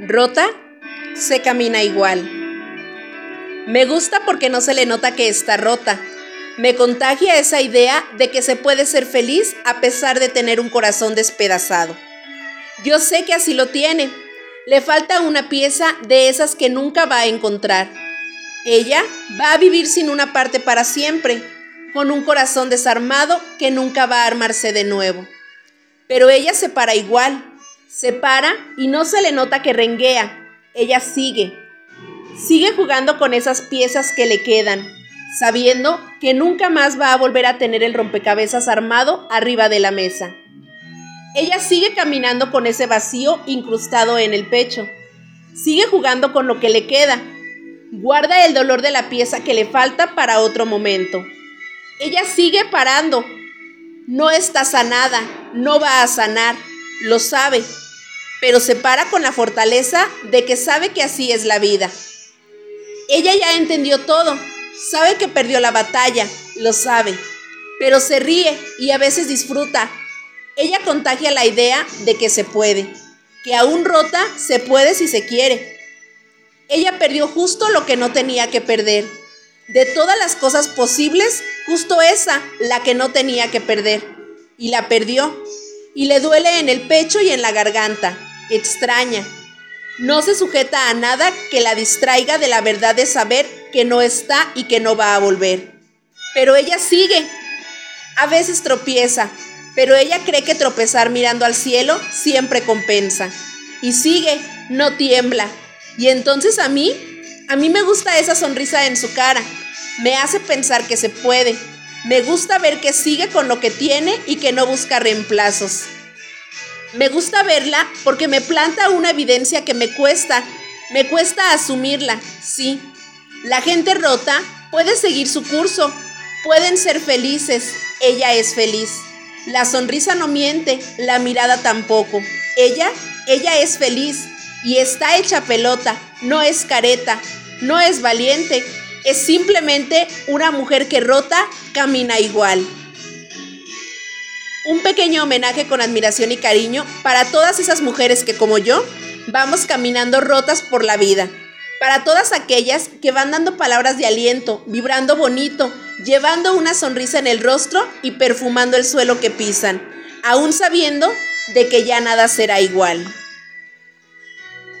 Rota, se camina igual. Me gusta porque no se le nota que está rota. Me contagia esa idea de que se puede ser feliz a pesar de tener un corazón despedazado. Yo sé que así lo tiene. Le falta una pieza de esas que nunca va a encontrar. Ella va a vivir sin una parte para siempre, con un corazón desarmado que nunca va a armarse de nuevo. Pero ella se para igual, se para y no se le nota que renguea. Ella sigue. Sigue jugando con esas piezas que le quedan, sabiendo que nunca más va a volver a tener el rompecabezas armado arriba de la mesa. Ella sigue caminando con ese vacío incrustado en el pecho. Sigue jugando con lo que le queda. Guarda el dolor de la pieza que le falta para otro momento. Ella sigue parando. No está sanada, no va a sanar, lo sabe, pero se para con la fortaleza de que sabe que así es la vida. Ella ya entendió todo, sabe que perdió la batalla, lo sabe, pero se ríe y a veces disfruta. Ella contagia la idea de que se puede, que aún rota se puede si se quiere. Ella perdió justo lo que no tenía que perder. De todas las cosas posibles, justo esa, la que no tenía que perder. Y la perdió. Y le duele en el pecho y en la garganta extraña. No se sujeta a nada que la distraiga de la verdad de saber que no está y que no va a volver. Pero ella sigue. A veces tropieza, pero ella cree que tropezar mirando al cielo siempre compensa. Y sigue, no tiembla. Y entonces a mí, a mí me gusta esa sonrisa en su cara. Me hace pensar que se puede. Me gusta ver que sigue con lo que tiene y que no busca reemplazos. Me gusta verla porque me planta una evidencia que me cuesta, me cuesta asumirla, sí. La gente rota puede seguir su curso, pueden ser felices, ella es feliz. La sonrisa no miente, la mirada tampoco. Ella, ella es feliz y está hecha pelota, no es careta, no es valiente, es simplemente una mujer que rota camina igual. Un pequeño homenaje con admiración y cariño para todas esas mujeres que como yo vamos caminando rotas por la vida. Para todas aquellas que van dando palabras de aliento, vibrando bonito, llevando una sonrisa en el rostro y perfumando el suelo que pisan, aún sabiendo de que ya nada será igual.